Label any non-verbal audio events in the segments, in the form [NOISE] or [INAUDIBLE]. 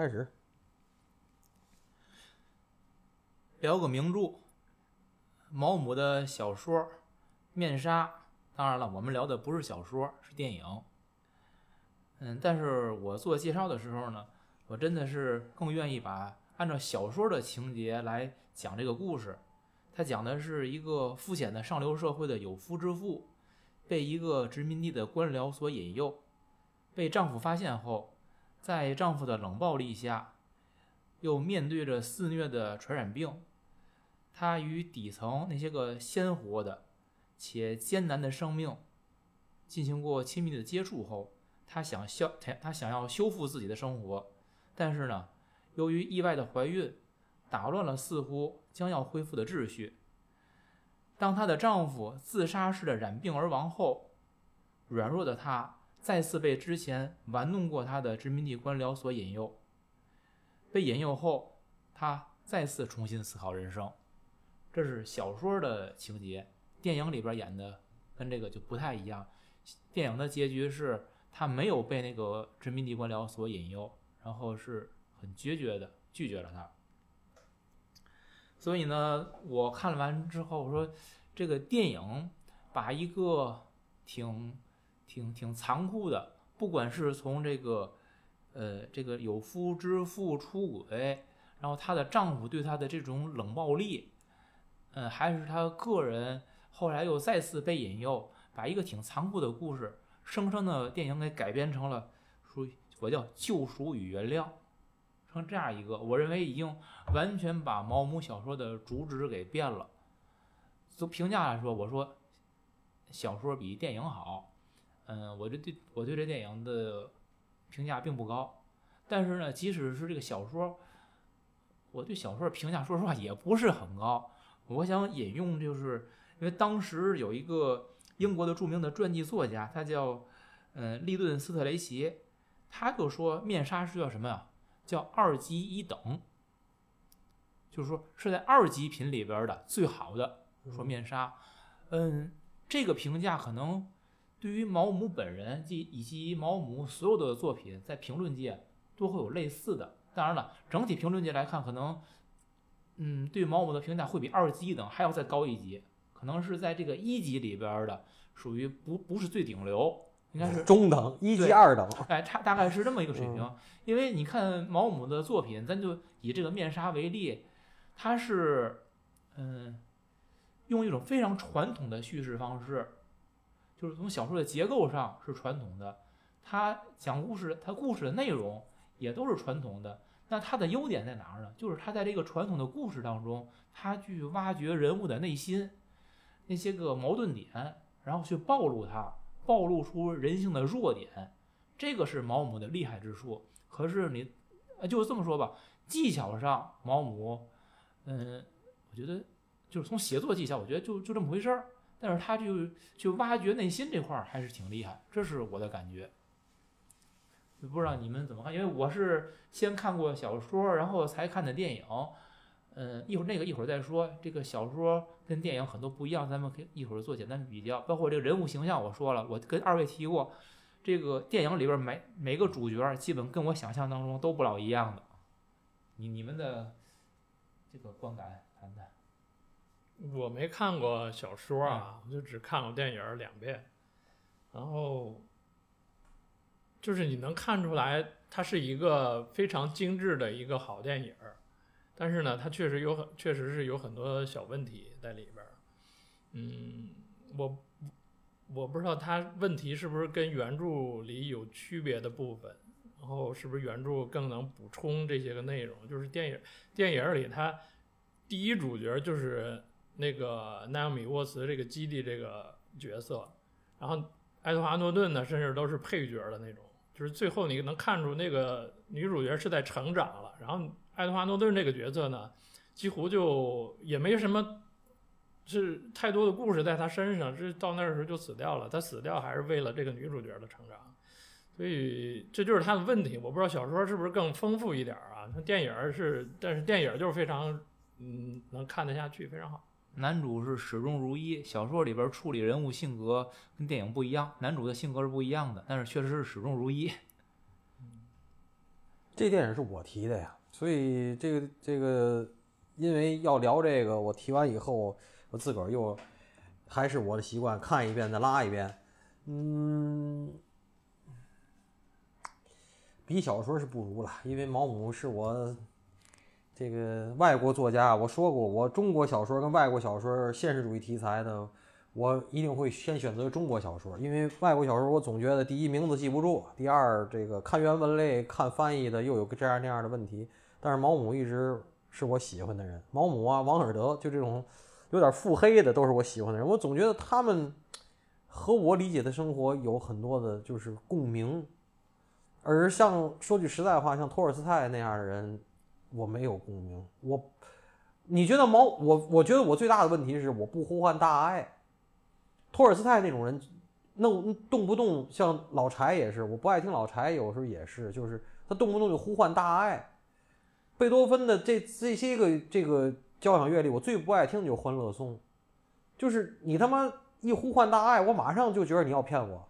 开始。聊个名著，毛姆的小说《面纱》。当然了，我们聊的不是小说，是电影。嗯，但是我做介绍的时候呢，我真的是更愿意把按照小说的情节来讲这个故事。它讲的是一个肤浅的上流社会的有夫之妇，被一个殖民地的官僚所引诱，被丈夫发现后，在丈夫的冷暴力下，又面对着肆虐的传染病，她与底层那些个鲜活的且艰难的生命进行过亲密的接触后，她想消她她想要修复自己的生活，但是呢，由于意外的怀孕，打乱了似乎将要恢复的秩序。当她的丈夫自杀式的染病而亡后，软弱的她再次被之前玩弄过他的殖民地官僚所引诱。被引诱后，他再次重新思考人生。这是小说的情节，电影里边演的跟这个就不太一样。电影的结局是他没有被那个殖民地官僚所引诱，然后是很决绝的拒绝了他。所以呢，我看完之后，我说这个电影把一个挺挺挺残酷的，不管是从这个呃这个有夫之妇出轨，然后她的丈夫对她的这种冷暴力，嗯，还是她个人后来又再次被引诱，把一个挺残酷的故事，生生的电影给改编成了属于我叫救赎与原谅。成这样一个，我认为已经完全把毛姆小说的主旨给变了。从评价来说，我说小说比电影好。嗯，我这对我对这电影的评价并不高。但是呢，即使是这个小说，我对小说评价说实话也不是很高。我想引用，就是因为当时有一个英国的著名的传记作家，他叫嗯利顿斯特雷奇，他就说面纱是叫什么呀？叫二级一等，就是说是在二级品里边的最好的。说面纱，嗯，这个评价可能对于毛姆本人及以及毛姆所有的作品，在评论界都会有类似的。当然了，整体评论界来看，可能嗯，对毛姆的评价会比二级一等还要再高一级，可能是在这个一级里边的，属于不不是最顶流。应该是中等，一级二等，哎，差大概是这么一个水平。因为你看毛姆的作品，咱就以这个面纱为例，它是嗯，用一种非常传统的叙事方式，就是从小说的结构上是传统的，他讲故事，他故事的内容也都是传统的。那他的优点在哪儿呢？就是他在这个传统的故事当中，他去挖掘人物的内心那些个矛盾点，然后去暴露他。暴露出人性的弱点，这个是毛姆的厉害之处。可是你，呃，就这么说吧，技巧上毛姆，嗯，我觉得就是从写作技巧，我觉得就就这么回事儿。但是他就就挖掘内心这块儿还是挺厉害，这是我的感觉。不知道你们怎么看？因为我是先看过小说，然后才看的电影。嗯，一会儿那个一会儿再说。这个小说跟电影很多不一样，咱们可以一会儿做简单比较。包括这个人物形象，我说了，我跟二位提过，这个电影里边每每个主角基本跟我想象当中都不老一样的。你你们的这个观感谈谈？我没看过小说啊，我就只看过电影两遍，然后就是你能看出来，它是一个非常精致的一个好电影。但是呢，它确实有很，确实是有很多小问题在里边儿。嗯，我我不知道它问题是不是跟原著里有区别的部分，然后是不是原著更能补充这些个内容？就是电影电影里，它第一主角就是那个奈奥米沃茨这个基地这个角色，然后爱德华诺顿呢，甚至都是配角的那种。就是最后你能看出那个女主角是在成长了，然后。爱德华诺顿这个角色呢，几乎就也没什么，是太多的故事在他身上，这到那时候就死掉了。他死掉还是为了这个女主角的成长，所以这就是他的问题。我不知道小说是不是更丰富一点啊？像电影是，但是电影就是非常，嗯，能看得下去，非常好。男主是始终如一，小说里边处理人物性格跟电影不一样，男主的性格是不一样的，但是确实是始终如一。这电影是我提的呀，所以这个这个，因为要聊这个，我提完以后，我自个儿又还是我的习惯，看一遍再拉一遍。嗯，比小说是不如了，因为毛姆是我这个外国作家，我说过，我中国小说跟外国小说现实主义题材的，我一定会先选择中国小说，因为外国小说我总觉得第一名字记不住，第二这个看原文类看翻译的又有这样那样的问题。但是毛姆一直是我喜欢的人，毛姆啊，王尔德就这种有点腹黑的都是我喜欢的人，我总觉得他们和我理解的生活有很多的就是共鸣。而像说句实在话，像托尔斯泰那样的人，我没有共鸣。我，你觉得毛？我我觉得我最大的问题是我不呼唤大爱。托尔斯泰那种人，弄动不动像老柴也是，我不爱听老柴，有时候也是，就是他动不动就呼唤大爱。贝多芬的这这些个这个交响乐里，我最不爱听就《欢乐颂》，就是你他妈一呼唤大爱，我马上就觉得你要骗我。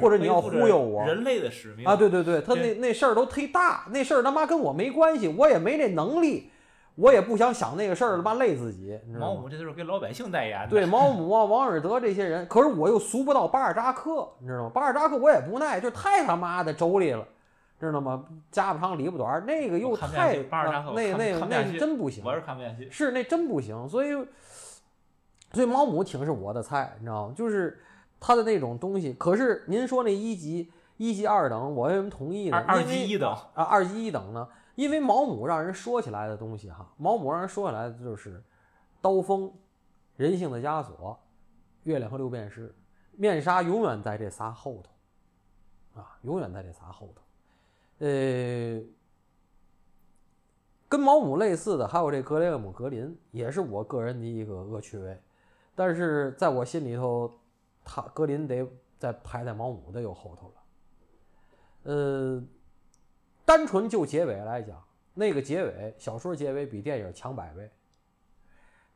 或者你要忽悠我，人类的使命啊！对对对，他那那事儿都忒大，那事儿他妈跟我没关系，我也没那能力，我也不想想那个事儿，他妈累自己。毛姆这都是给老百姓代言的。对，毛姆啊，王尔德这些人，可是我又俗不到巴尔扎克，你知道吗？巴尔扎克我也不耐，就太他妈的妯娌了，知道吗？家不长里不短，那个又太那那那是真不行，我是看不下去，是那真不行。所以，所以毛姆挺是我的菜，你知道吗？就是。他的那种东西，可是您说那一级、一级二等，我为什么同意呢？二级一等啊，二级一等呢？因为毛姆让人说起来的东西哈，毛姆让人说起来的就是刀锋、人性的枷锁、月亮和六便士、面纱，永远在这仨后头啊，永远在这仨后头。呃，跟毛姆类似的还有这格雷厄姆·格林，也是我个人的一个恶趣味，但是在我心里头。他格林得在排在毛姆的又后头了，呃，单纯就结尾来讲，那个结尾小说结尾比电影强百倍。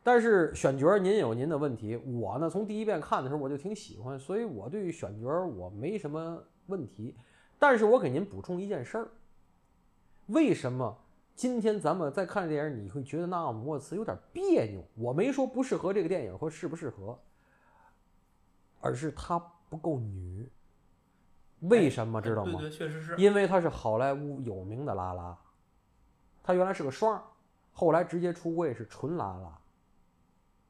但是选角您有您的问题，我呢从第一遍看的时候我就挺喜欢，所以我对于选角我没什么问题。但是我给您补充一件事儿，为什么今天咱们再看电影你会觉得纳奥姆沃茨有点别扭？我没说不适合这个电影或适不适合。而是她不够女，为什么知道吗？对对，确实是。因为她是好莱坞有名的拉拉，她原来是个双，后来直接出柜是纯拉拉，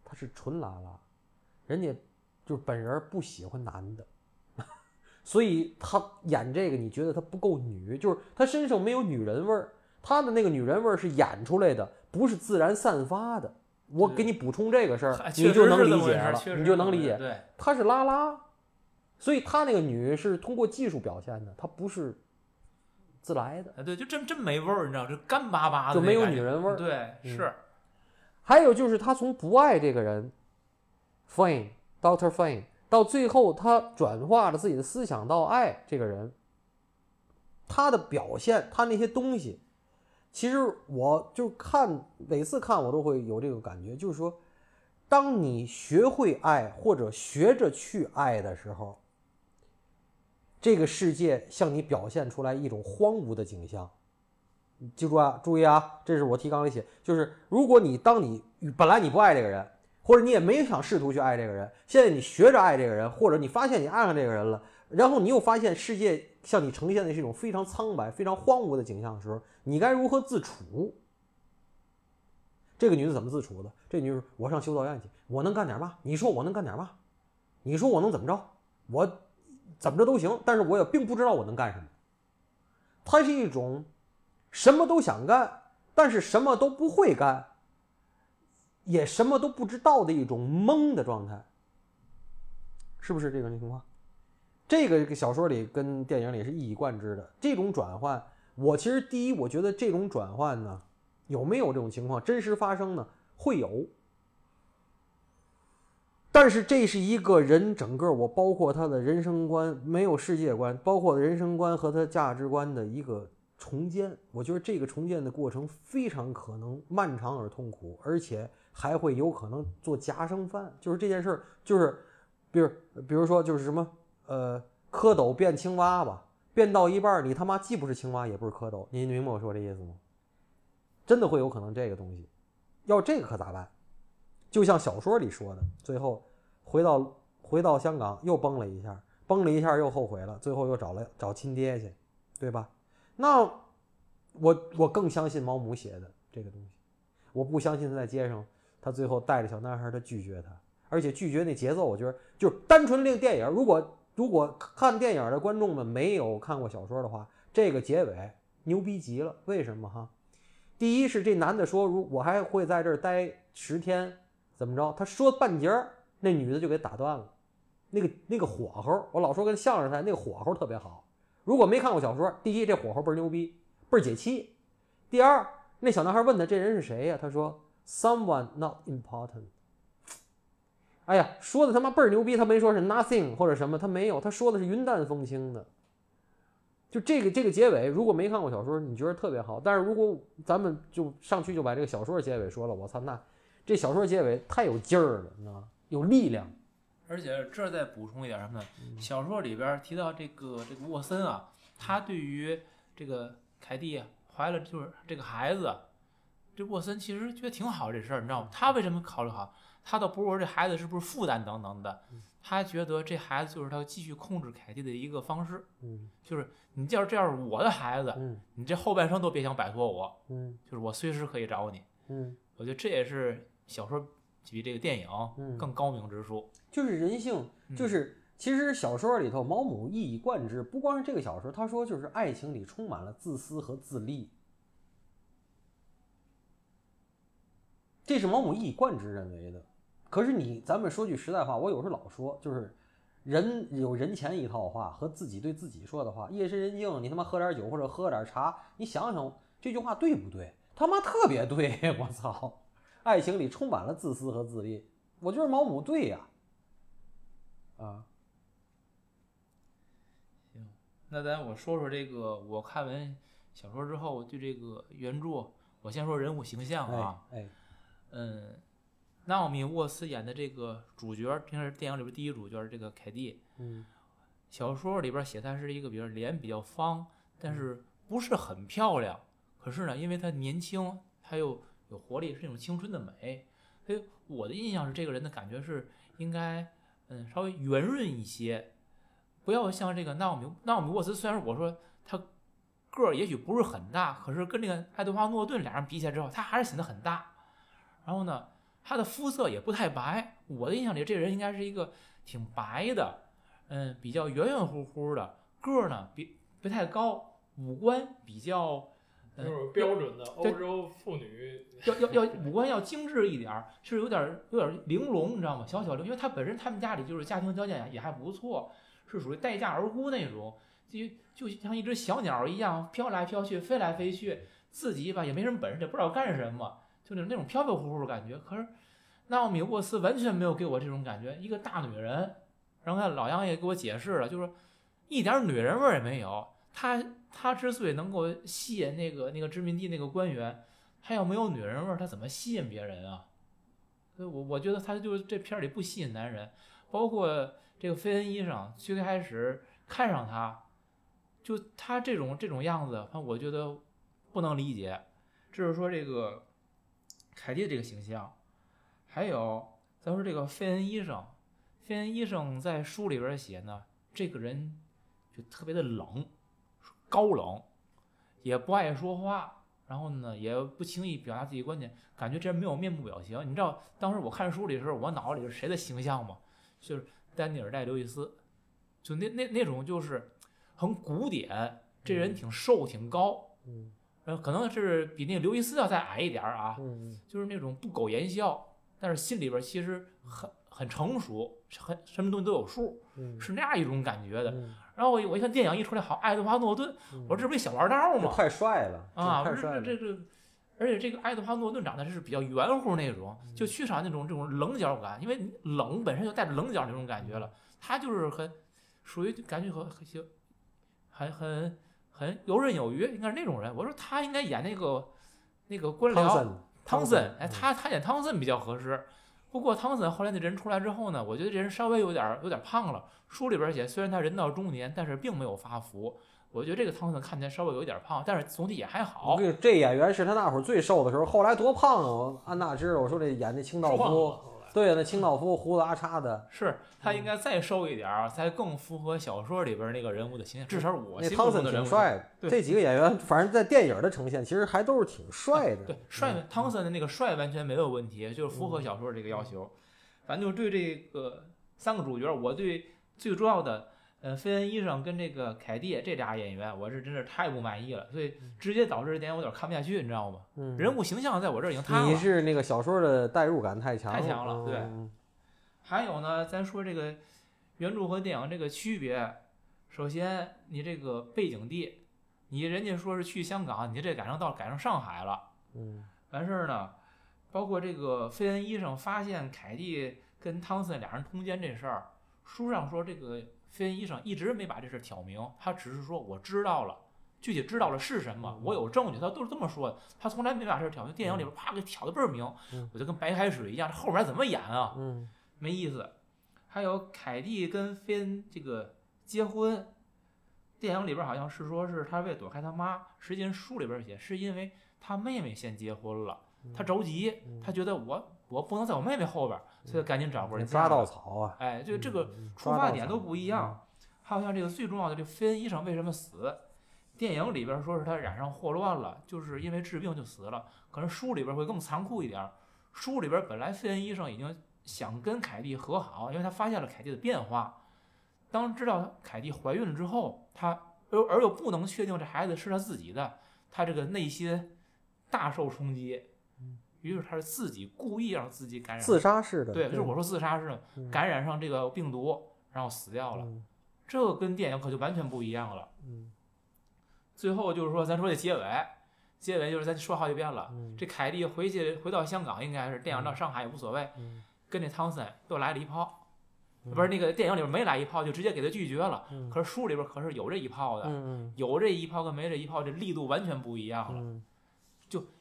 她是纯拉拉，人家就是本人不喜欢男的，[LAUGHS] 所以她演这个你觉得她不够女，就是她身上没有女人味儿，她的那个女人味儿是演出来的，不是自然散发的。我给你补充这个事儿，你就能理解了，你就能理解。对，她是拉拉，所以她那个女是通过技术表现的，她不是自来的。哎，对，就真真没味儿，你知道，就干巴巴的，就没有女人味儿。对，是。还有就是她从不爱这个人，Fine，Doctor Fine，到最后她转化了自己的思想到爱这个人，她的表现，她那些东西。其实我就看每次看我都会有这个感觉，就是说，当你学会爱或者学着去爱的时候，这个世界向你表现出来一种荒芜的景象。记住啊，注意啊，这是我提纲里写，就是如果你当你本来你不爱这个人，或者你也没想试图去爱这个人，现在你学着爱这个人，或者你发现你爱上这个人了，然后你又发现世界向你呈现的是一种非常苍白、非常荒芜的景象的时候。你该如何自处？这个女的怎么自处的？这女的：“我上修道院去，我能干点嘛？你说我能干点嘛？你说我能怎么着？我怎么着都行，但是我也并不知道我能干什么。她是一种什么都想干，但是什么都不会干，也什么都不知道的一种懵的状态，是不是这种情况？这个小说里跟电影里是一以贯之的，这种转换。我其实第一，我觉得这种转换呢，有没有这种情况真实发生呢？会有，但是这是一个人整个我包括他的人生观，没有世界观，包括人生观和他价值观的一个重建。我觉得这个重建的过程非常可能漫长而痛苦，而且还会有可能做夹生饭。就是这件事儿，就是，比如比如说就是什么，呃，蝌蚪变青蛙吧。变到一半，你他妈既不是青蛙，也不是蝌蚪，您明白我说这意思吗？真的会有可能这个东西，要这个可咋办？就像小说里说的，最后回到回到香港又崩了一下，崩了一下又后悔了，最后又找了找亲爹去，对吧？那我我更相信毛姆写的这个东西，我不相信他在街上，他最后带着小男孩，他拒绝他，而且拒绝那节奏，我觉得就是单纯令电影，如果如果看电影的观众们没有看过小说的话，这个结尾牛逼极了。为什么哈？第一是这男的说，如我还会在这儿待十天，怎么着？他说半截儿，那女的就给打断了。那个那个火候，我老说跟相声似的，那个火候特别好。如果没看过小说，第一这火候倍儿牛逼，倍儿解气。第二，那小男孩问他这人是谁呀？他说 someone not important。哎呀，说的他妈倍儿牛逼，他没说是 nothing 或者什么，他没有，他说的是云淡风轻的。就这个这个结尾，如果没看过小说，你觉得特别好。但是如果咱们就上去就把这个小说的结尾说了，我操，那这小说结尾太有劲儿了，你知道吗？有力量。而且这儿再补充一点什么呢？小说里边提到这个这个沃森啊，他对于这个凯蒂怀了就是这个孩子，这沃森其实觉得挺好这事儿，你知道吗？他为什么考虑好？他倒不是说这孩子是不是负担等等的，他觉得这孩子就是他继续控制凯蒂的一个方式，嗯就是你要是这样是我的孩子，嗯你这后半生都别想摆脱我，嗯就是我随时可以找你。嗯，我觉得这也是小说比这个电影嗯更高明之处。就是人性，嗯就是其实小说里头毛姆一以贯之，不光是这个小说，他说就是爱情里充满了自私和自利，这是毛姆一以贯之认为的。可是你，咱们说句实在话，我有时候老说，就是人有人前一套话和自己对自己说的话。夜深人静，你他妈喝点酒或者喝点茶，你想想这句话对不对？他妈特别对，[LAUGHS] 我操！爱情里充满了自私和自利，我觉得毛姆对呀、啊，行那咱我说说这个，我看完小说之后对这个原著，我先说人物形象啊，哎，嗯，纳奥米沃斯演的这个主角，平时电影里边第一主角这个凯蒂，嗯。小说里边写她是一个比如脸比较方，但是不是很漂亮，可是呢，因为她年轻，她又有活力，是那种青春的美，所以我的印象是这个人的感觉是应该嗯稍微圆润一些，不要像这个纳奥米纳奥米沃斯，虽然我说他个儿也许不是很大，可是跟这个爱德华诺顿俩人比起来之后，他还是显得很大。然后呢，他的肤色也不太白，我的印象里这人应该是一个挺白的，嗯，比较圆圆乎乎的，个儿呢比不太高，五官比较。呃就是标准的欧对洲妇女，要要要五官要精致一点儿，是有点儿有点儿玲珑，你知道吗？小小玲，因为她本身他们家里就是家庭条件也还不错，是属于待嫁而孤那种，就就像一只小鸟一样飘来飘去，飞来飞去，自己吧也没什么本事，也不知道干什么，就那种那种飘飘忽忽的感觉。可是纳奥米沃斯完全没有给我这种感觉，一个大女人，然后看老杨也给我解释了，就是一点女人味也没有。她她之所以能够吸引那个那个殖民地那个官员。他要没有女人味儿，他怎么吸引别人啊？所以我我觉得他就是这片里不吸引男人，包括这个菲恩医生最开始看上他，就他这种这种样子，反正我觉得不能理解。就是说这个凯蒂这个形象，还有咱说这个费恩医生，费恩医生在书里边写呢，这个人就特别的冷，高冷，也不爱说话，然后呢也不轻易表达自己观点，感觉这人没有面部表情。你知道当时我看书里的时候，我脑子里是谁的形象吗？就是丹尼尔戴刘易斯，就那那那种就是很古典，这人挺瘦挺高，嗯呃，可能是比那个刘易斯要再矮一点儿啊，嗯就是那种不苟言笑，但是心里边其实很很成熟，很什么东西都有数，嗯是那样一种感觉的。嗯，然后我一我一看电影一出来，好，爱德华诺顿，我说这不是小玩闹吗？这太帅了啊，这太帅了，这这这，而且这个爱德华诺顿长得是比较圆乎那种，就缺少那种这种棱角感，因为你冷本身就带着棱角那种感觉了，他就是很属于感觉很很很很很游刃有余，应该是那种人。我说他应该演那个那个官僚汤森，哎，嗯他他演汤森比较合适。不过汤森后来那人出来之后呢，我觉得这人稍微有点儿有点儿胖了。书里边写，虽然他人到中年，但是并没有发福。我觉得这个汤森看起来稍微有一点胖，但是总体也还我好。跟你这演员是他那会儿最瘦的时候，后来多胖啊！我安娜知道，我说这演那清道壮对呀，那清道夫胡子拉碴的，是他应该再瘦一点儿，才更符合小说里边那个人物的形象。至少我心那汤森的人帅的。这几个演员，反正在电影的呈现，其实还都是挺帅的。对，帅汤森的那个帅完全没有问题，就是符合小说这个要求。反正就对这个三个主角，我对最重要的，呃，费恩医生跟这个凯蒂这俩演员，我是真是太不满意了，所以直接导致这电影我有点看不下去，你知道吗？嗯，人物形象在我这儿已经塌了。你是那个小说的代入感太强，太强了对嗯还有呢，咱说这个原著和电影这个区别，首先你这个背景地，你人家说是去香港，你这改成到改成上海了。嗯完事儿呢，包括这个费恩医生发现凯蒂跟汤森俩人通奸这事儿，书上说这个费恩医生一直没把这事儿挑明，他只是说我知道了，具体知道了是什么，我有证据，他都是这么说的，他从来没把这事儿挑明。电影里边啪给挑的倍儿明嗯，我就跟白开水一样，这后边怎么演啊？嗯没意思。还有凯蒂跟菲恩这个结婚，电影里边好像是说是他为躲开他妈，实际上书里边写是因为他妹妹先结婚了，他着急，他觉得我我不能在我妹妹后边，所以赶紧找个人抓稻。草啊，哎，就这个嗯出发点都不一样。还有像这个最重要的，这菲恩医生为什么死？电影里边说是他染上霍乱了，就是因为治病就死了。可能书里边会更残酷一点儿。书里边本来菲恩医生已经想跟凯蒂和好，因为他发现了凯蒂的变化。当知道凯蒂怀孕了之后，他而而又不能确定这孩子是他自己的，他这个内心大受冲击。于是他是自己故意让自己感染，自杀式的，对，就是我说自杀是嗯感染上这个病毒，然后死掉了。嗯这个跟电影可就完全不一样了。嗯最后就是说，咱说这结尾，结尾就是咱说好几遍了。嗯这凯蒂回去回到香港，应该是电影到上海也无所谓，嗯跟这汤森又来了一炮，嗯不是那个电影里边没来一炮，就直接给他拒绝了。嗯可是书里边可是有这一炮的，嗯有这一炮跟没这一炮，这力度完全不一样了。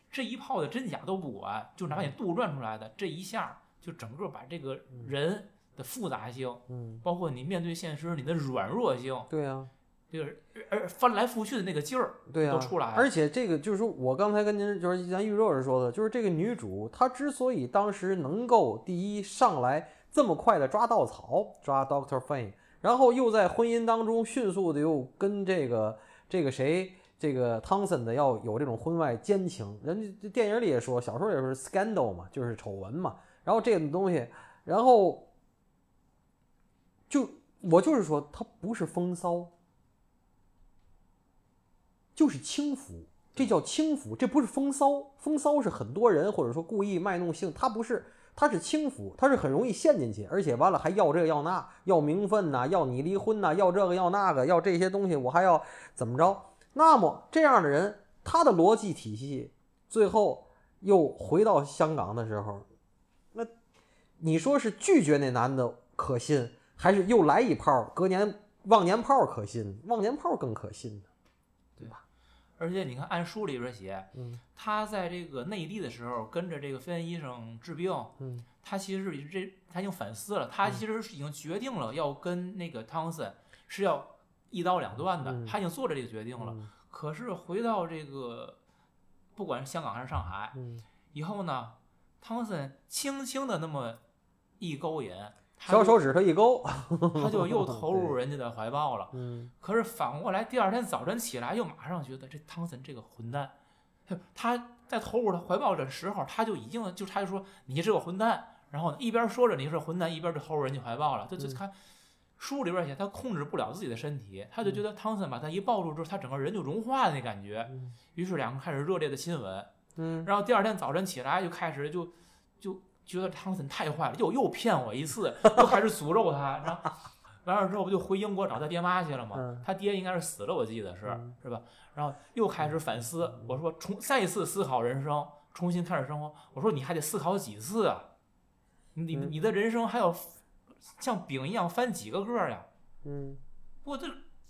嗯这一炮的真假都不管，就拿你杜撰出来的这一下，就整个把这个人的复杂性，嗯，包括你面对现实你的软弱性，对呀。就是而翻来覆去的那个劲儿，对呀、都出来了。而且这个就是说我刚才跟您就是咱预热时说的，就是这个女主她之所以当时能够第一上来这么快的抓稻草，抓 Doctor Fane，然后又在婚姻当中迅速的又跟这个这个谁这个汤森的要有这种婚外奸情，人家电影里也说，小说也是 scandal 嘛，就是丑闻嘛，然后这种东西，然后就我就是说，他不是风骚。就是轻浮，这叫轻浮，这不是风骚。风骚是很多人或者说故意卖弄性，他不是，他是轻浮，他是很容易陷进去，而且完了还要这要那，要名分呐、要你离婚呐、要这个要那个，要这些东西，我还要怎么着？那么这样的人，他的逻辑体系最后又回到香港的时候，那你说是拒绝那男的可信，还是又来一炮，隔年忘年炮可信？忘年炮更可信呢。对吧而且你看，按书里边写，嗯他在这个内地的时候跟着这个飞恩医生治病，嗯他其实是这他已经反思了，他其实是已经决定了要跟那个汤森是要一刀两断的，嗯他已经做了这个决定了。嗯可是回到这个，不管是香港还是上海，嗯，以后呢，汤森轻轻的那么一勾引，小手指头一勾，他就又 [LAUGHS] 投入人家的怀抱了。嗯可是反过来，第二天早晨起来，又马上觉得这汤森这个混蛋，他在投入他怀抱的时候，他就已经就他就说你是个混蛋，然后一边说着你是混蛋，一边就投入人家怀抱了。就就嗯看书里边写，他控制不了自己的身体，他就觉得汤森把他一抱住之后，他整个人就融化的那感觉，嗯于是两个人开始热烈的亲吻。嗯然后第二天早晨起来就开始就就觉得汤森太坏了，又又骗我一次，又开始诅咒他，然后完了之后不就回英国找他爹妈去了吗？嗯他爹应该是死了，我记得是嗯是吧？然后又开始反思，我说重再一次思考人生，重新开始生活。我说你还得思考几次啊？你嗯你的人生还要像饼一样翻几个个呀？嗯不过这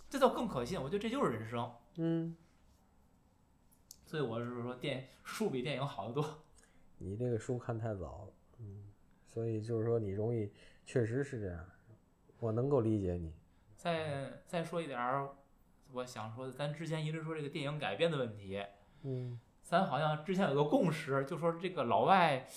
这倒更可信，我觉得这就是人生。嗯，所以我是说电书比电影好得多。你这个书看太早了，嗯，所以就是说你容易，确实是这样，我能够理解你，再再说一点儿，我想说的，咱之前一直说这个电影改编的问题，嗯咱好像之前有个共识，就说这个老外，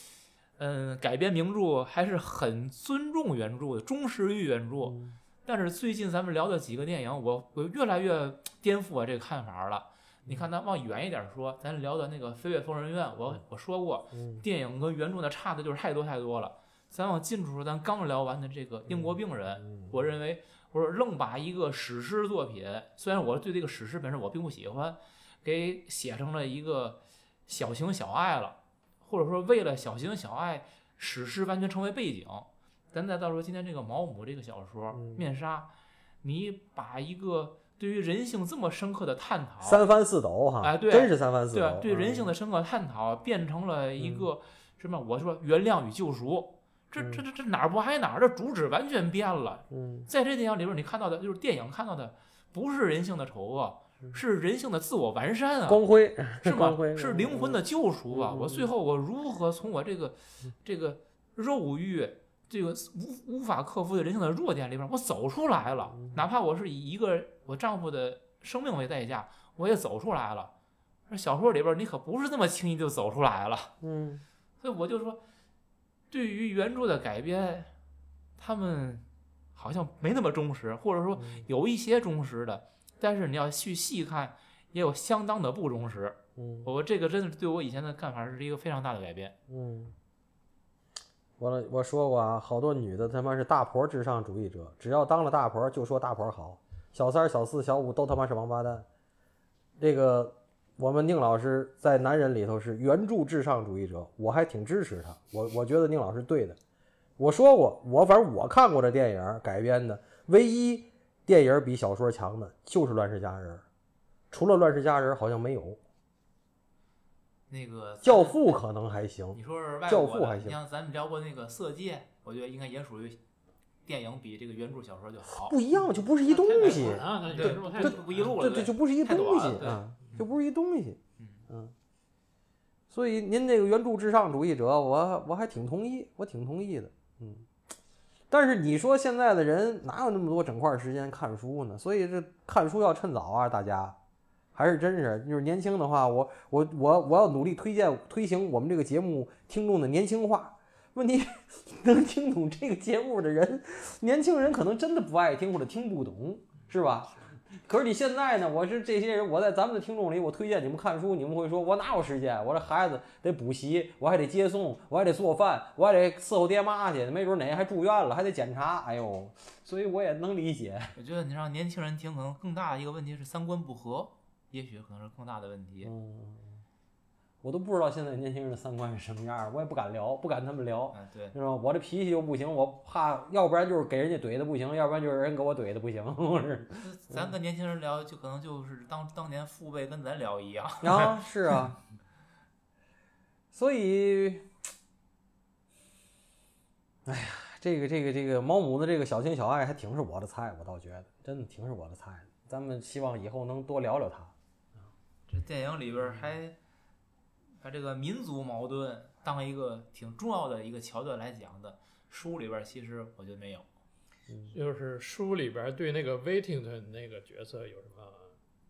嗯，改编名著还是很尊重原著的，忠实于原著。嗯但是最近咱们聊的几个电影，我我越来越颠覆我这个看法了。你看，咱往远一点说，咱聊的那个《飞越疯人院》，我我说过，嗯电影跟原著的差的就是太多太多了。咱往近处说，咱刚聊完的这个《英国病人》，嗯我认为我说愣把一个史诗作品，虽然我对这个史诗本身我并不喜欢，给写成了一个小情小爱了，或者说为了小情小爱，史诗完全成为背景。咱再到时候今天这个毛姆这个小说《嗯面纱》，你把一个对于人性这么深刻的探讨，三番四抖哈，哎对真是三番四抖对吧，对人性嗯的深刻探讨，变成了一个什么？我说原谅与救赎，这这这这哪儿不挨哪儿，这主旨完全变了。嗯在这电影里边，你看到的就是电影看到的，不是人性的丑恶，是人性的自我完善啊，光辉是吗？是灵魂的救赎啊！我最后我如何从我这个这个肉欲这个无无法克服的人性的弱点里边，我走出来了，哪怕我是以一个我丈夫的生命为代价，我也走出来了。而小说里边，你可不是那么轻易就走出来了。嗯 [LAUGHS] 所以我就说，对于原著的改编，他们好像没那么忠实，或者说有一些忠实的，但是你要去细看，也有相当的不忠实。嗯我这个真的是对我以前的看法是一个非常大的改变。嗯，我我说过啊，好多女的他妈是大婆至上主义者，只要当了大婆就说大婆好，小三、小四、小五都他妈是王八蛋。这个我们宁老师在男人里头是原著至上主义者，我还挺支持他。我我觉得宁老师对的。我说过，我反正我看过这电影改编的，唯一电影比小说强的就是《乱世佳人》，除了《乱世佳人》好像没有。那个《教父》可能还行，你说是外国的，教父还行你像咱们聊过那个《色戒》，我觉得应该也属于电影比这个原著小说就好。不一样，就不是一东西。啊，那对对不一路了对对，就不是一东西啊，就不是一东西。嗯嗯，所以您这个原著至上主义者，我我还挺同意，我挺同意的。嗯，但是你说现在的人哪有那么多整块时间看书呢？所以这看书要趁早啊，大家。还是真是，就是年轻的话，我我我我要努力推荐推行我们这个节目听众的年轻化。问题 [LAUGHS] 能听懂这个节目的人，年轻人可能真的不爱听或者听不懂，是吧？[LAUGHS] 可是你现在呢？我是这些人，我在咱们的听众里，我推荐你们看书，你们会说我哪有时间？我这孩子得补习，我还得接送，我还得做饭，我还得伺候爹妈去，没准哪天还住院了，还得检查。哎呦，所以我也能理解。我觉得你让年轻人听，可能更大的一个问题是三观不合，也许可能是更大的问题。嗯，我都不知道现在年轻人的三观是什么样儿，我也不敢聊，不敢他们聊。哎，对，是吧？我这脾气又不行，我怕，要不然就是给人家怼的不行，要不然就是人给我怼的不行，是。咱跟年轻人聊，就可能就是当当年父辈跟咱聊一样。[LAUGHS] 啊，是啊，[LAUGHS] 所以，哎呀，这个这个这个毛姆的这个小情小爱还挺是我的菜，我倒觉得真的挺是我的菜。咱们希望以后能多聊聊他。这电影里边还把这个民族矛盾当一个挺重要的一个桥段来讲的，书里边儿其实我觉得没有。就是书里边对那个 Waitington 那个角色有什么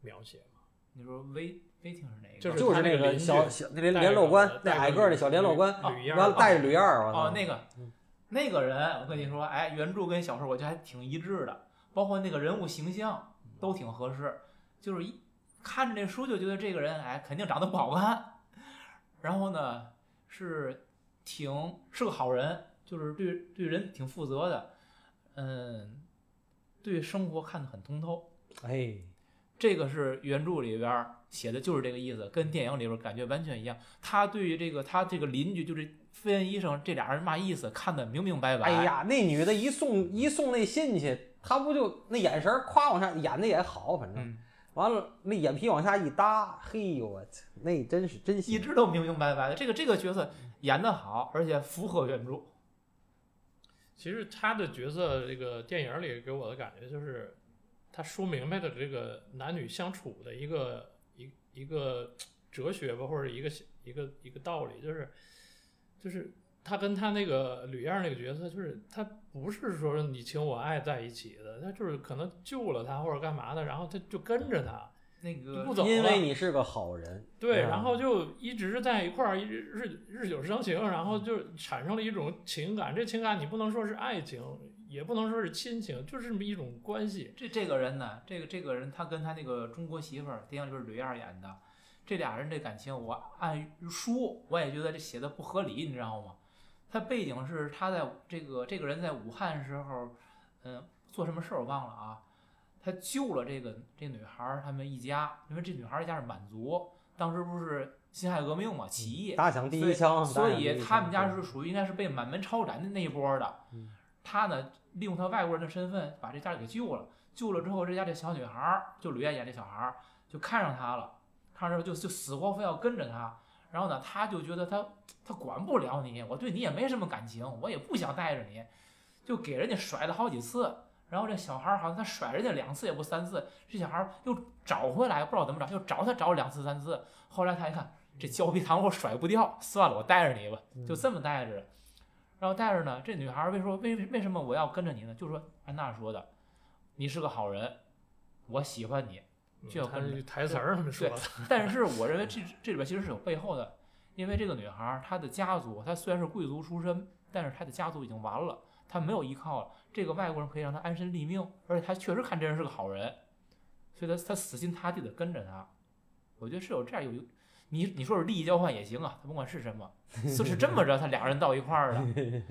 描写吗？你说威威霆是哪个？就是就是那个小小联带着联络官，那矮个儿的小联络官，铝样完了带着吕燕儿，哦，那个那个人，我跟你说，哎，原著跟小说我觉得还挺一致的，包括那个人物形象都挺合适，就是一看着这书就觉得这个人，哎，肯定长得不好看，然后呢是挺是个好人，就是对对人挺负责的，嗯，对生活看得很通透。哎，这个是原著里边儿写的就是这个意思，跟电影里边儿感觉完全一样。他对于这个他这个邻居，就是飞恩医生这俩人嘛意思，看得明明白白。哎，呀，那女的一送一送那信去，他不就那眼神儿夸往上演的也好，反正嗯，完了那眼皮往下一搭，嘿呦我操，那真是真一行。直都明明白白的。这个这个角色演得好，而且符合原著。其实他的角色，这个电影里给我的感觉就是，他说明白的这个男女相处的一个一一个哲学吧，或者一个一个一个道理，就是就是他跟他那个吕燕那个角色，就是他不是说你情我爱在一起的，他就是可能救了他或者干嘛的，然后他就跟着他，那个不走因为。你是个好人，对，嗯然后就一直在一块儿，一直日日久生情，然后就产生了一种情感。这情感你不能说是爱情，也不能说是亲情，就是这么一种关系。这这个人呢，这个这个人他跟他那个中国媳妇儿，电影里边吕燕演的，这俩人这感情，我按书我也觉得这写的不合理，你知道吗？他背景是他在这个这个人在武汉时候，嗯，做什么事儿我忘了啊。他救了这个这女孩儿他们一家，因为这女孩儿一家是满族，当时不是辛亥革命嘛，起义，打响第一枪，所以他们家是属于应该是被满门抄斩的那一波的。嗯他呢，利用他外国人的身份把这家给救了。救了之后，这家这小女孩儿，就吕燕演这小孩儿，就看上他了，看上之后就就死活非要跟着他。然后呢，他就觉得他他管不了你，我对你也没什么感情，我也不想带着你，就给人家甩了好几次。然后这小孩儿好像他甩人家两次也不三次，这小孩儿又找回来，不知道怎么找，又找他找两次三次。后来他一看，这胶皮糖我甩不掉，算了，我带着你吧，就这么带着。然后带着呢，这女孩儿为说为为什么我要跟着你呢？就说安娜说的，你是个好人，我喜欢你。就要跟台词儿说的，但是我认为这这里边其实是有背后的，因为这个女孩儿她的家族，她虽然是贵族出身，但是她的家族已经完了，她没有依靠了。这个外国人可以让她安身立命，而且她确实看这人是个好人，所以她她死心塌地的跟着他。我觉得是有这样有你你说是利益交换也行啊，他甭管是什么，就是这么着，他俩人到一块儿了。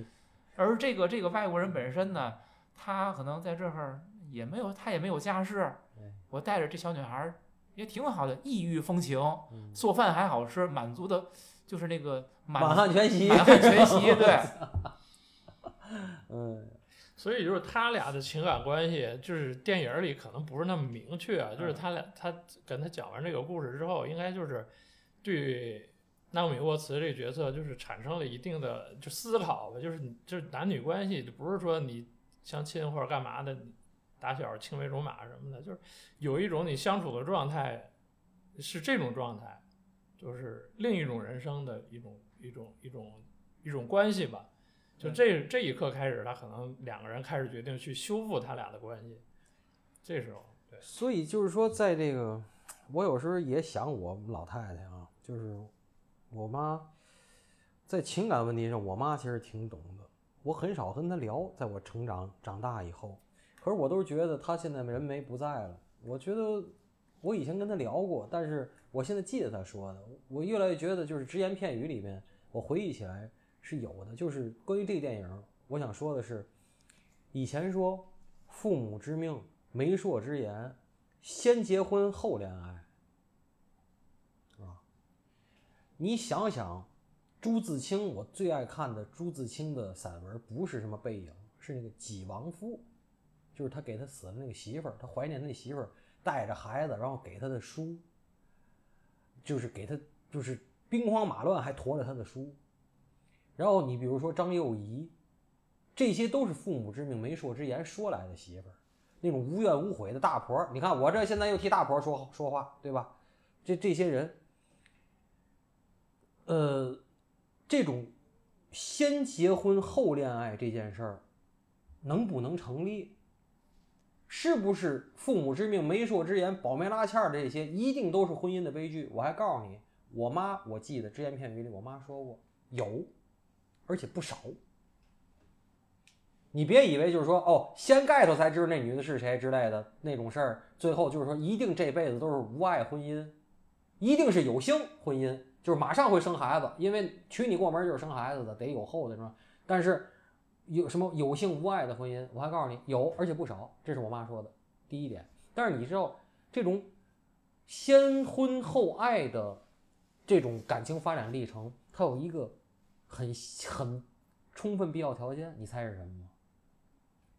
[LAUGHS] 而这个这个外国人本身呢，他可能在这儿也没有，他也没有家世对。我带着这小女孩儿也挺好的，异域风情，嗯。做饭还好吃，满足的，就是那个满满汉全席，满汉全席，对，[LAUGHS] 嗯所以就是他俩的情感关系，就是电影里可能不是那么明确啊，就是他俩他跟他讲完这个故事之后，应该就是对纳米沃茨这个角色就是产生了一定的就思考吧，就是你就是男女关系，就不是说你相亲或者干嘛的，打小青梅竹马什么的，就是有一种你相处的状态是这种状态，就是另一种人生的一种一种一种一种关系吧。就这这一刻开始，他可能两个人开始决定去修复他俩的关系。这时候，对，所以就是说，在这个，我有时候也想我们老太太啊，就是我妈在情感问题上，我妈其实挺懂的。我很少跟她聊，在我成长长大以后，可是我都是觉得他现在人没不在了。我觉得我以前跟他聊过，但是我现在记得他说的，我越来越觉得就是只言片语里面，我回忆起来是有的。就是关于这个电影，我想说的是，以前说父母之命。媒妁之言，先结婚后恋爱，啊，你想想，朱自清，我最爱看的朱自清的散文，不是什么背影，是那个《己亡夫》，就是他给他死了那个媳妇儿，他怀念那媳妇儿，带着孩子，然后给他的书，就是给他，就是兵荒马乱还驮着他的书，然后你比如说张幼仪，这些都是父母之命、媒妁之言说来的媳妇儿。那种无怨无悔的大婆，你看我这现在又替大婆说说话，对吧？这这些人，呃，这种先结婚后恋爱这件事儿，能不能成立？是不是父母之命、媒妁之言、保媒拉纤儿这些，一定都是婚姻的悲剧？我还告诉你，我妈我记得只言片语里，我妈说过有，而且不少。你别以为就是说哦，掀盖头才知道那女的是谁之类的那种事儿，最后就是说一定这辈子都是无爱婚姻，一定是有性婚姻，就是马上会生孩子，因为娶你过门就是生孩子的，得有后的是吧？但是有什么有性无爱的婚姻，我还告诉你有，而且不少，这是我妈说的第一点。但是你知道这种先婚后爱的这种感情发展历程，它有一个很很充分必要条件，你猜是什么吗？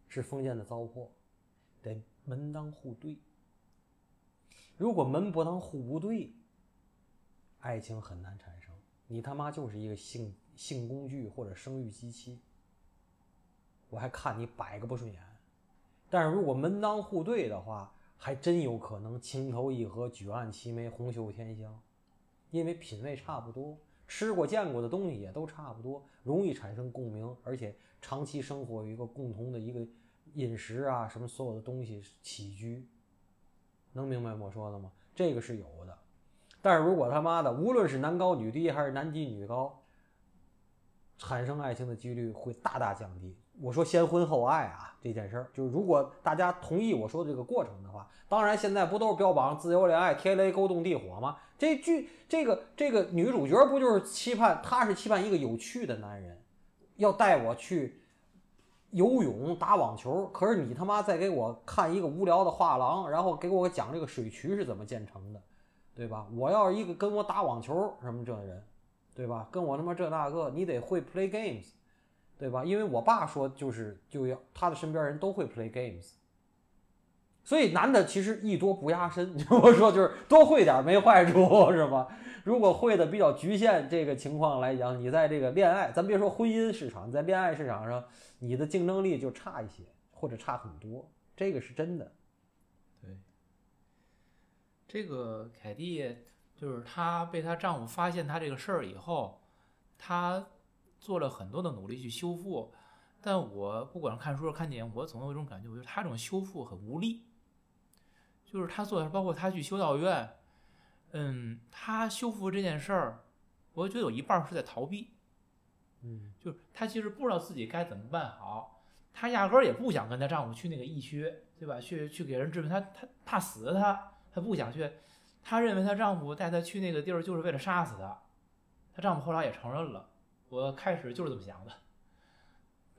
是封建的糟粕，得门当户对。如果门不当户不对，爱情很难产生。你他妈就是一个性性工具或者生育机器，我还看你百个不顺眼。但是如果门当户对的话，还真有可能情投意合、举案齐眉、红袖添香，因为品味差不多，吃过见过的东西也都差不多，容易产生共鸣，而且长期生活有一个共同的一个饮食啊，什么所有的东西起居，能明白我说的吗？这个是有的。但是如果他妈的无论是男高女低还是男低女高，产生爱情的几率会大大降低。我说先婚后爱啊，这件事儿，就是如果大家同意我说的这个过程的话，当然现在不都是标榜自由恋爱、天雷勾动地火吗？这剧这个这个女主角不就是期盼，她是期盼一个有趣的男人，要带我去游泳、打网球。可是你他妈再给我看一个无聊的画廊，然后给我讲这个水渠是怎么建成的，对吧？我要是一个跟我打网球什么这人，对吧？跟我他妈这那个，你得会 play games。对吧？因为我爸说，就是就要他的身边人都会 play games，所以男的其实艺多不压身。[LAUGHS] 我说就是多会点没坏处，是吧？如果会的比较局限，这个情况来讲，你在这个恋爱，咱别说婚姻市场，在恋爱市场上，你的竞争力就差一些，或者差很多，这个是真的。对，这个凯蒂就是她被她丈夫发现她这个事儿以后，她。做了很多的努力去修复，但我不管看书看电影，我总有一种感觉，我觉得他这种修复很无力。就是他做的，包括他去修道院，嗯，他修复这件事儿，我觉得有一半是在逃避。嗯，就是他其实不知道自己该怎么办好，他压根儿也不想跟她丈夫去那个疫区，对吧？去去给人治病，她她怕死，她她不想去。她认为她丈夫带她去那个地儿就是为了杀死她，她丈夫后来也承认了。我开始就是这么想的，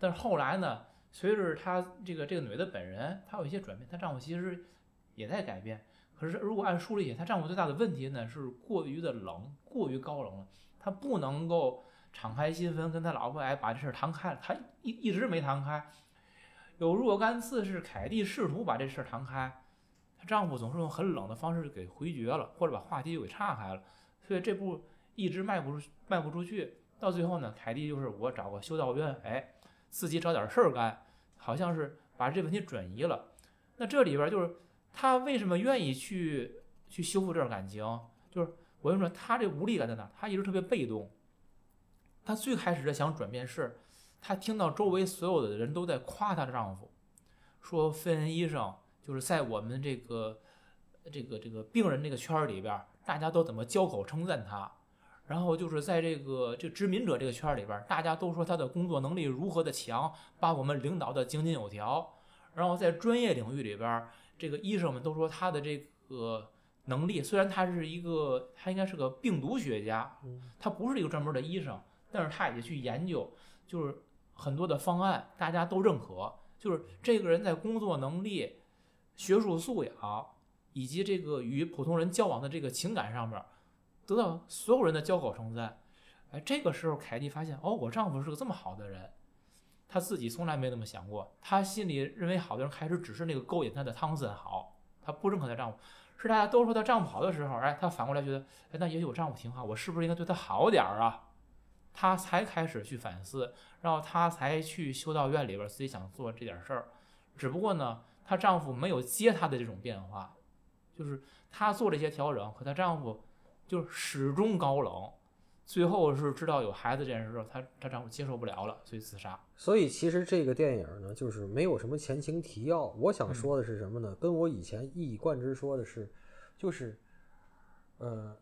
但是后来呢，随着她这个这个女的本人，她有一些转变，她丈夫其实也在改变。可是如果按书里写，她丈夫最大的问题呢是过于的冷，过于高冷了，他不能够敞开心扉跟他老婆哎把这事儿谈开了，他一一直没谈开。有若干次是凯蒂试图把这事儿谈开，她丈夫总是用很冷的方式给回绝了，或者把话题就给岔开了，所以这步一直迈不出迈不出去。到最后呢，凯蒂就是我找个修道院，哎，自己找点事儿干，好像是把这问题转移了。那这里边就是他为什么愿意去去修复这段感情？就是我跟你说，他这无力感在哪？他一直特别被动。他最开始的想转变是，他听到周围所有的人都在夸她的丈夫，说费恩医生就是在我们这个这个这个病人这个圈里边，大家都怎么交口称赞他。然后就是在这个这殖民者这个圈里边，大家都说他的工作能力如何的强，把我们领导的井井有条。然后在专业领域里边，这个医生们都说他的这个能力，虽然他是一个，他应该是个病毒学家，他不是一个专门的医生，但是他也去研究，就是很多的方案大家都认可，就是这个人在工作能力、学术素养以及这个与普通人交往的这个情感上面。得到所有人的交口称赞，哎，这个时候凯蒂发现，哦，我丈夫是个这么好的人，她自己从来没那么想过。她心里认为好的人，开始只是那个勾引她的汤森好，她不认可她丈夫。是大家都说她丈夫好的时候，哎，她反过来觉得，哎，那也许我丈夫挺好，我是不是应该对他好点儿啊？她才开始去反思，然后她才去修道院里边自己想做这点事儿。只不过呢，她丈夫没有接她的这种变化，就是她做这些调整，可她丈夫。就是始终高冷，最后是知道有孩子这件事之后，她她丈夫接受不了了，所以自杀。所以其实这个电影呢，就是没有什么前情提要。我想说的是什么呢？跟我以前一以贯之说的是，就是，呃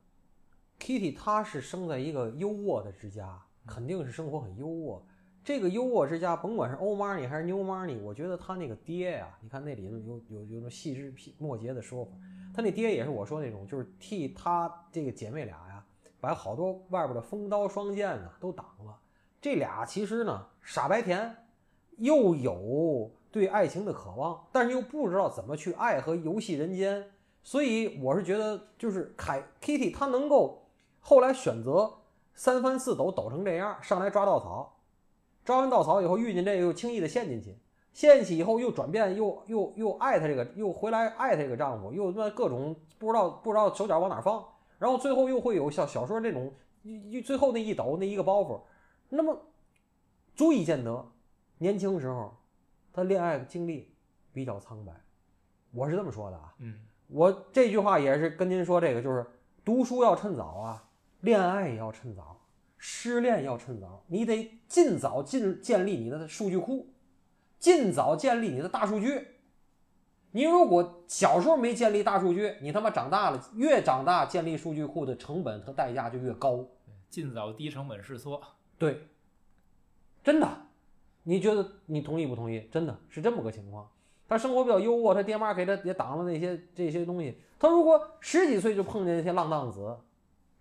，Kitty 她是生在一个优渥的之家，肯定是生活很优渥。这个优渥之家，甭管是 old money 还是 new money，我觉得他那个爹呀，你看那里头有有有那细枝末节的说法。他那爹也是我说那种，就是替他这个姐妹俩呀，把好多外边的风刀双剑呢都挡了。这俩其实呢傻白甜，又有对爱情的渴望，但是又不知道怎么去爱和游戏人间。所以我是觉得，就是凯 Kitty 她能够后来选择三番四抖抖成这样，上来抓稻草，抓完稻草以后遇见这个又轻易的陷进去。掀起以后又转变，又又又爱她这个，又回来爱她这个丈夫，又那各种不知道不知道手脚往哪放，然后最后又会有小小说那种一最后那一抖那一个包袱，那么足以见得年轻时候他恋爱经历比较苍白，我是这么说的啊，嗯，我这句话也是跟您说这个，就是读书要趁早啊，恋爱也要趁早，失恋要趁早，你得尽早尽建立你的数据库，尽早建立你的大数据。你如果小时候没建立大数据，你他妈长大了，越长大建立数据库的成本和代价就越高。尽早低成本试错。对，真的，你觉得你同意不同意？真的是这么个情况。他生活比较优渥，他爹妈给他也挡了那些这些东西。他如果十几岁就碰见那些浪荡子，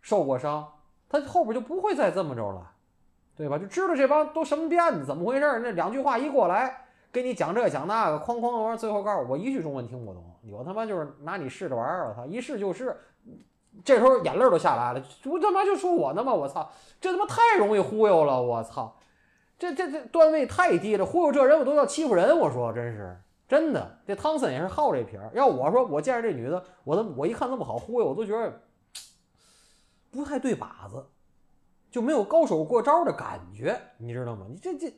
受过伤，他后边就不会再这么着了，对吧？就知道这帮都什么辫子，怎么回事？那两句话一过来，给你讲这讲那个，哐哐哐，最后告诉我一句中文听不懂。有他妈就是拿你试着玩儿，我操，一试就是。这时候眼泪都下来了，我他妈就说我呢嘛，我操，这他妈太容易忽悠了，我操，这这这段位太低了，忽悠这人我都要欺负人，我说真是真的，这汤森也是好这瓶儿。要我说，我见着这女的，我都我一看这么好忽悠，我都觉得不太对靶子，就没有高手过招的感觉，你知道吗？你这这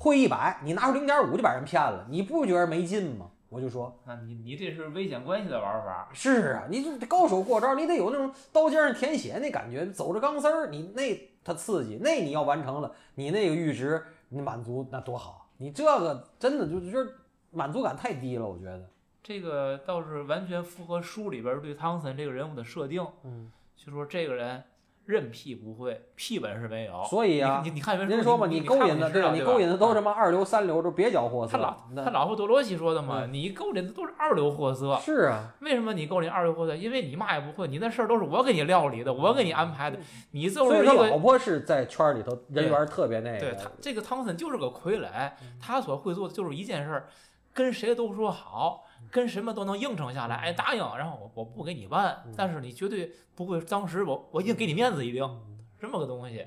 会一百，你拿出零点五就把人骗了，你不觉得没劲吗？我就说，啊你你这是危险关系的玩法。是啊，你这高手过招，你得有那种刀尖上舔血那感觉，走着钢丝儿，你那它刺激，那你要完成了，你那个阈值你满足那多好，你这个真的就就是满足感太低了，我觉得。这个倒是完全符合书里边对汤森这个人物的设定，嗯，就说这个人任屁不会，屁本事没有。所以啊，你你看原人说嘛，你勾引的，对吧？你勾引的都是什么二流、三流，都蹩脚货色。他老那他老婆多罗西说的嘛，你勾引的都是二流货色。是啊，为什么你勾引二流货色？因为你嘛也不会，你那事儿都是我给你料理的，我给你安排的，你就所以他是一个老婆是在圈里头人缘特别那个。对他这个汤森就是个傀儡，他所会做的就是一件事儿，跟谁都说好，跟什么都能应承下来，哎答应，然后我我不给你办，但是你绝对不会，当时我我一定给你面子一定，这么个东西，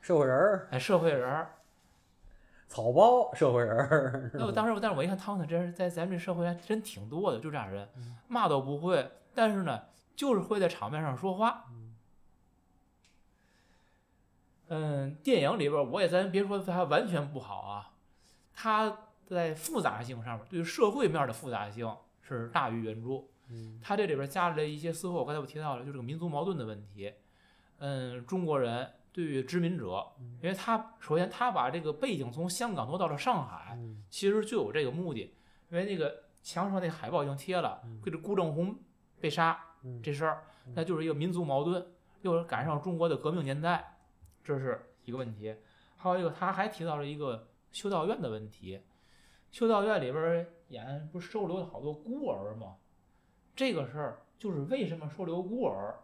社会人儿、哎社会人儿。草包、社会人儿。那我当时，但是我一看汤森这人在咱们这社会还真挺多的，就这样人，嘛都不会，但是呢，就是会在场面上说话。嗯，电影里边我也咱别说他完全不好啊，它在复杂性上面，对于社会面的复杂性是大于原著。嗯它这里边加了一些私货，刚才我提到了，就这个民族矛盾的问题。嗯，中国人对于殖民者，因为他首先他把这个背景从香港挪到了上海，嗯其实就有这个目的，因为那个墙上那个海报已经贴了，这个顾正红被杀嗯这事儿，那就是一个民族矛盾，又是赶上中国的革命年代，这是一个问题。还有一个，他还提到了一个修道院的问题，修道院里边演不收留好多孤儿吗？这个事儿就是为什么收留孤儿？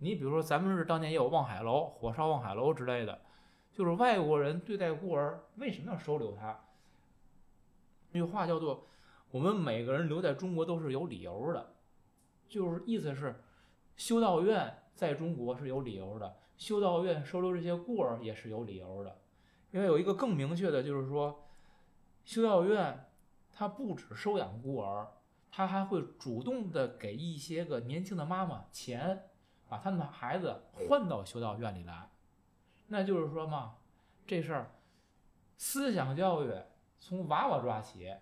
你比如说，咱们是当年也有望海楼、火烧望海楼之类的，就是外国人对待孤儿为什么要收留他？那句话叫做“我们每个人留在中国都是有理由的”，就是意思是，修道院在中国是有理由的，修道院收留这些孤儿也是有理由的，因为有一个更明确的，就是说，修道院它不只收养孤儿，它还会主动的给一些个年轻的妈妈钱，把他们的孩子换到修道院里来，那就是说嘛，这事儿思想教育从娃娃抓起，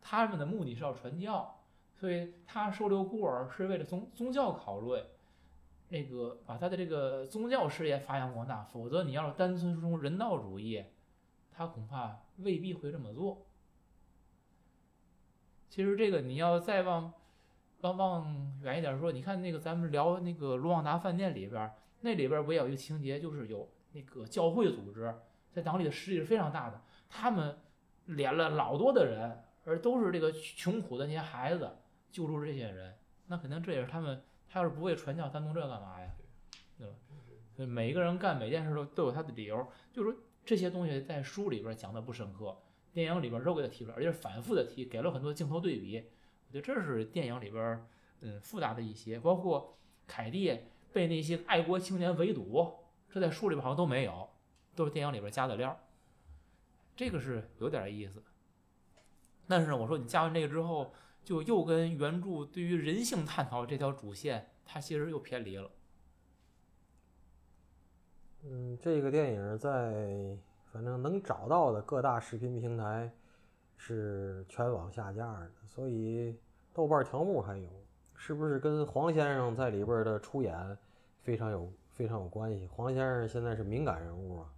他们的目的是要传教，所以他收留孤儿是为了从宗教考虑，那个把他的这个宗教事业发扬光大，否则你要是单纯从人道主义，他恐怕未必会这么做。其实这个你要再往往往远一点说，你看那个咱们聊那个卢旺达饭店里边，那里边不也有一个情节，就是有那个教会组织在当地的势力是非常大的，他们敛了老多的人，而都是这个穷苦的那些孩子，救助这些人，那肯定这也是他们，他要是不会传教，他弄这干嘛呀？对吧？所以每一个人干每件事都都有他的理由，就是说这些东西在书里边讲的不深刻，电影里边都给他提出来，而且反复的提，给了很多镜头对比。我觉得这是电影里边嗯复杂的一些，包括凯蒂被那些爱国青年围堵，这在书里边好像都没有，都是电影里边加的料。这个是有点意思。但是我说你加完这个之后，就又跟原著对于人性探讨这条主线，它其实又偏离了。嗯，这个电影在反正能找到的各大视频平台是全网下架的，所以豆瓣条目还有，是不是跟黄先生在里边的出演非常有非常有关系。黄先生现在是敏感人物啊，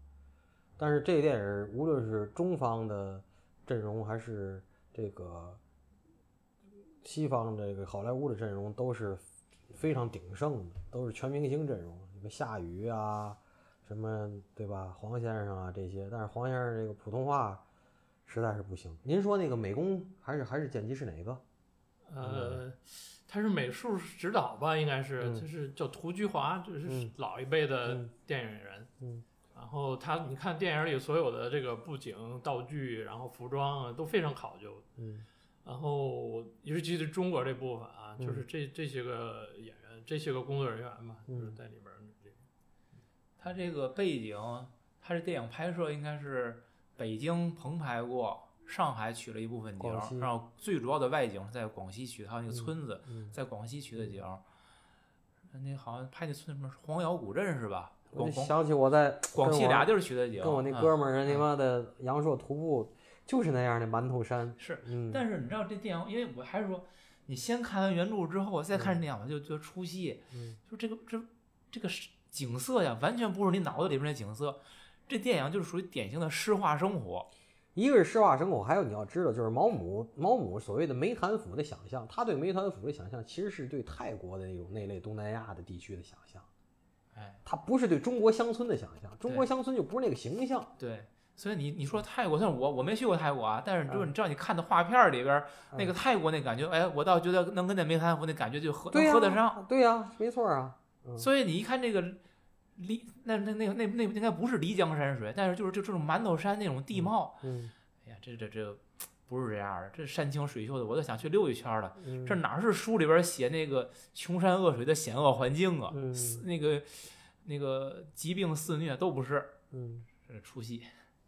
但是这电影无论是中方的阵容还是这个西方这个好莱坞的阵容都是非常鼎盛的，都是全明星阵容，什么夏雨啊，什么对吧？黄先生啊这些，但是黄先生这个普通话实在是不行。您说那个美工还是还是剪辑是哪个？呃，他是美术指导吧，应该是，嗯就是叫涂菊华，就是嗯老一辈的嗯电影人。嗯然后他，你看电影里所有的这个布景、道具，然后服装啊，都非常考究。嗯然后，尤其是中国这部分啊，嗯就是这这些个演员、这些个工作人员嘛，就是嗯在里边。它这个背景，它这电影拍摄应该是北京棚拍过，上海取了一部分景，然后最主要的外景是在广西取的，还有那个村子嗯，在广西取的景。那好像拍那村什么黄姚古镇是吧？我想起我在广西俩地儿取的景，跟我那嗯哥们儿，那他妈的阳朔徒步就是那样的馒头山，是，嗯，但是你知道这电影，因为我还是说，你先看完原著之后再看这电影，我就觉得出戏，嗯就这个这这个是景色呀，完全不是你脑子里边的景色，这电影就是属于典型的诗化生活。一个是诗化生活，还有你要知道，就是毛姆毛姆所谓的梅潭府的想象，他对梅潭府的想象其实是对泰国的那种那类东南亚的地区的想象，哎，他不是对中国乡村的想象，中国乡村就不是那个形象，对，所以你你说泰国，像我我没去过泰国啊，但是就是嗯你知道你看的画片里边那个泰国那感觉，哎，我倒觉得能跟那梅潭湖那感觉就合能合得上。对呀、没错啊，嗯所以你一看这个漓那那那那那应该不是漓江山水，但是就是就这种馒头山那种地貌，嗯哎呀，这这这不是这样的，这山清水秀的，我都想去溜一圈了。嗯，这哪是书里边写那个穷山恶水的险恶环境啊？那个那个疾病肆虐都不是，嗯这出戏。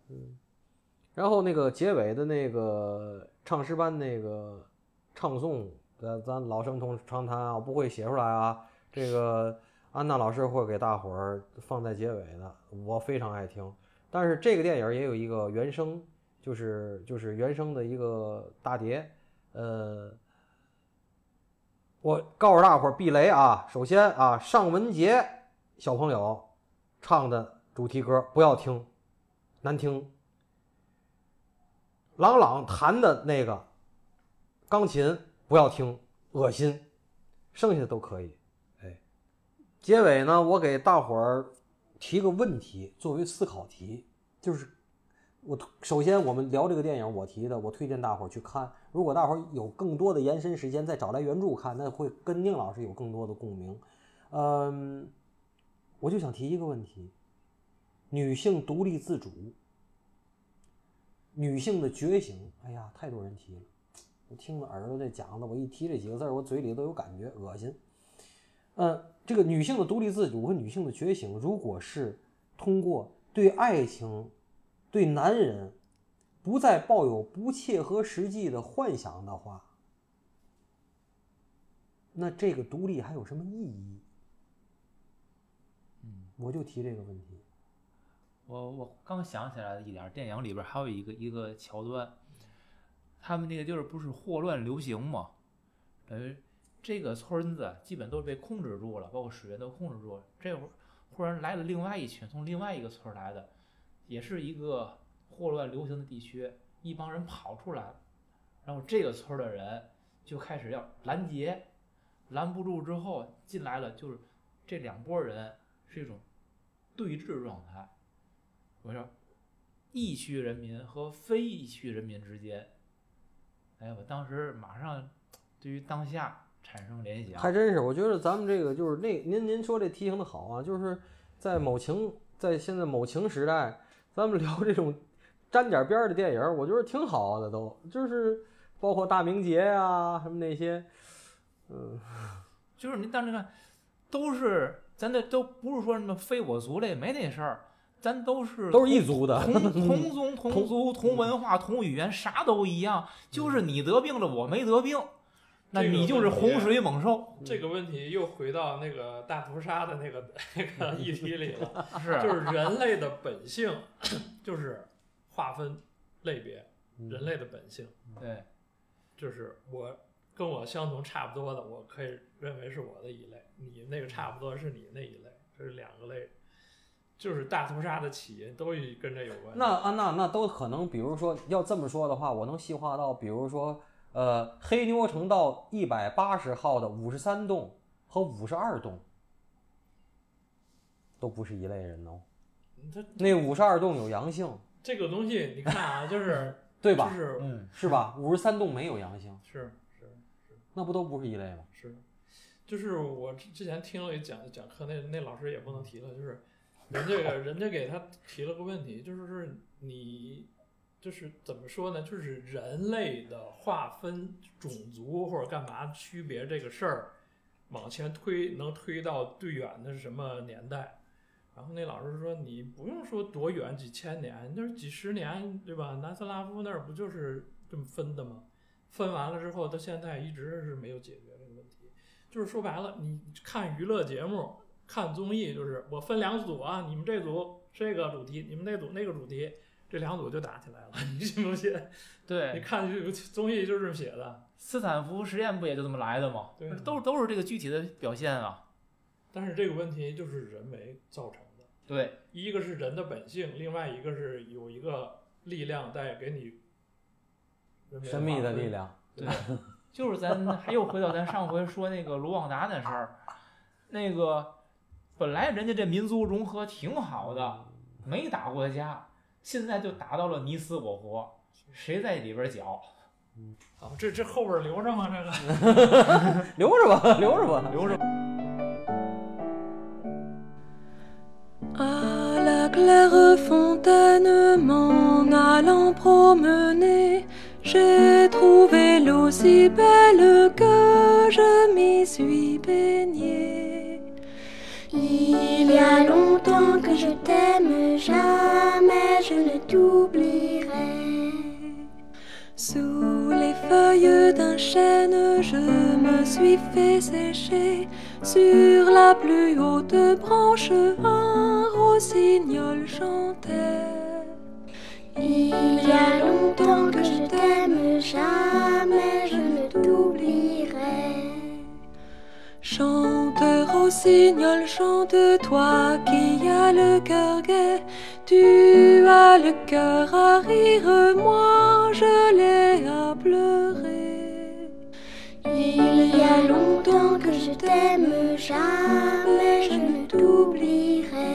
嗯，然后那个结尾的那个唱诗班那个唱诵，咱咱老生同常谈啊，我不会写出来啊。这个安娜老师会给大伙儿放在结尾的，我非常爱听。但是这个电影也有一个原声，就是就是原声的一个大碟，呃，我告诉大伙儿避雷啊，首先啊，尚雯婕小朋友唱的主题歌不要听，难听。朗朗弹的那个钢琴不要听，恶心，剩下的都可以。结尾呢，我给大伙儿提个问题，作为思考题，就是我首先我们聊这个电影，我提的，我推荐大伙儿去看。如果大伙儿有更多的延伸时间，再找来原著看，那会跟宁老师有更多的共鸣。嗯，我就想提一个问题：女性独立自主。女性的觉醒，哎呀，太多人提了。我听着耳朵这讲的，我一提这几个字儿，我嘴里都有感觉，恶心。嗯，这个女性的独立自主和女性的觉醒，如果是通过对爱情、对男人不再抱有不切合实际的幻想的话，那这个独立还有什么意义？嗯，我就提这个问题。我我刚想起来的一点，电影里边还有一个一个桥段，他们那个地儿不是霍乱流行吗？等于这个村子基本都是被控制住了，包括水源都控制住了。这会儿忽然来了另外一群从另外一个村儿来的，也是一个霍乱流行的地区，一帮人跑出来了，然后这个村儿的人就开始要拦截，拦不住之后进来了，就是这两拨人是一种对峙状态。我说，疫区人民和非疫区人民之间，哎，我当时马上对于当下产生联想。还真是，我觉得咱们这个就是那您您说这提醒的好啊，就是在某情在现在某情时代，咱们聊这种沾点边儿的电影，我觉得挺好的都，就是包括大明节呀、什么那些，嗯，[LAUGHS] 就是您当时看，都是咱这都不是说什么非我族类，没那事儿，咱都是都是一族的，同 [LAUGHS] 同宗同族同文化同语言，啥都一样，就是你得病了，我没得病，那你就是洪水猛兽，这个问题又回到那个大屠杀的那个 [LAUGHS] 那个议题里了，[LAUGHS] 是就是人类的本性，[CLEARS THROAT] 就是划分类别，嗯。人类的本性对，就是我跟我相同差不多的，我可以认为是我的一类，你那个差不多是你那一类，这是两个类，就是大屠杀的起因都与跟这有关。系。那啊那那都可能，比如说要这么说的话，我能细化到，比如说呃黑牛城道一百八十号的五十三栋和五十二栋，都不是一类人那五十二栋有阳性，这个东西你看啊，就是 [LAUGHS] 对吧？就是嗯，是吧？五十三栋没有阳性，是是是那不都不是一类吗？是，就是我之之前听了一讲讲课，那那老师也不能提了，就是人这个 [LAUGHS] 人家给他提了个问题，就是是你就是怎么说呢？就是人类的划分种族或者干嘛区别这个事儿，往前推能推到最远的是什么年代？然后那老师说，你不用说多远几千年，就是几十年，对吧？南斯拉夫那儿不就是这么分的吗？分完了之后，到现在一直是没有解决这个问题。就是说白了，你看娱乐节目、看综艺，就是我分两组啊，你们这组这个主题，你们那组那个主题，这两组就打起来了，[LAUGHS] 你信不信？对你，看这个综艺就是这么写的，斯坦福实验不也就这么来的吗？对都都是这个具体的表现啊。但是这个问题就是人为造成的，对，一个是人的本性，另外一个是有一个力量在给你神秘的力量，对，[LAUGHS] 就是咱还又回到咱上回说那个卢旺达那事儿，那个本来人家这民族融合挺好的，没打过架，现在就打到了你死我活，谁在里边搅？啊，这这后边留着吗？这个留着吧，留着吧。留着。À la claire fontaine, m'en allant promener, j'ai trouvé l'eau si belle que je m'y suis baignée. Il y a longtemps que je t'aime, jamais je ne t'oublierai. Sous les feuilles d'un chêne, je me suis fait sécher. Sur la plus haute branche, un rossignol chantait. Il y a longtemps que je t'aime, jamais je ne t'oublierai. Chante, rossignol, chante, toi qui as le cœur gai. Tu as le cœur à rire, moi je l'ai à pleurer. Il y a longtemps que je t'aime, jamais je ne t'oublierai.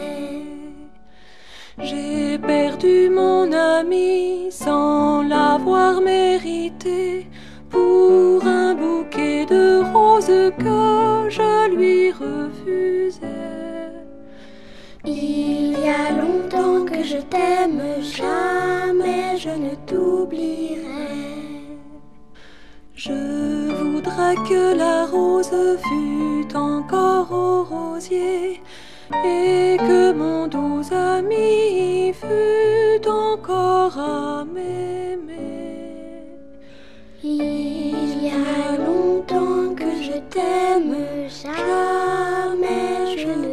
J'ai perdu mon ami sans l'avoir mérité pour un bouquet de roses que je lui refusais. Il y a longtemps que je t'aime, jamais je ne t'oublierai. Je voudrais que la rose fût encore au rosier et que mon doux ami fût encore à m'aimer. Il y a longtemps t'aime jamais, je ne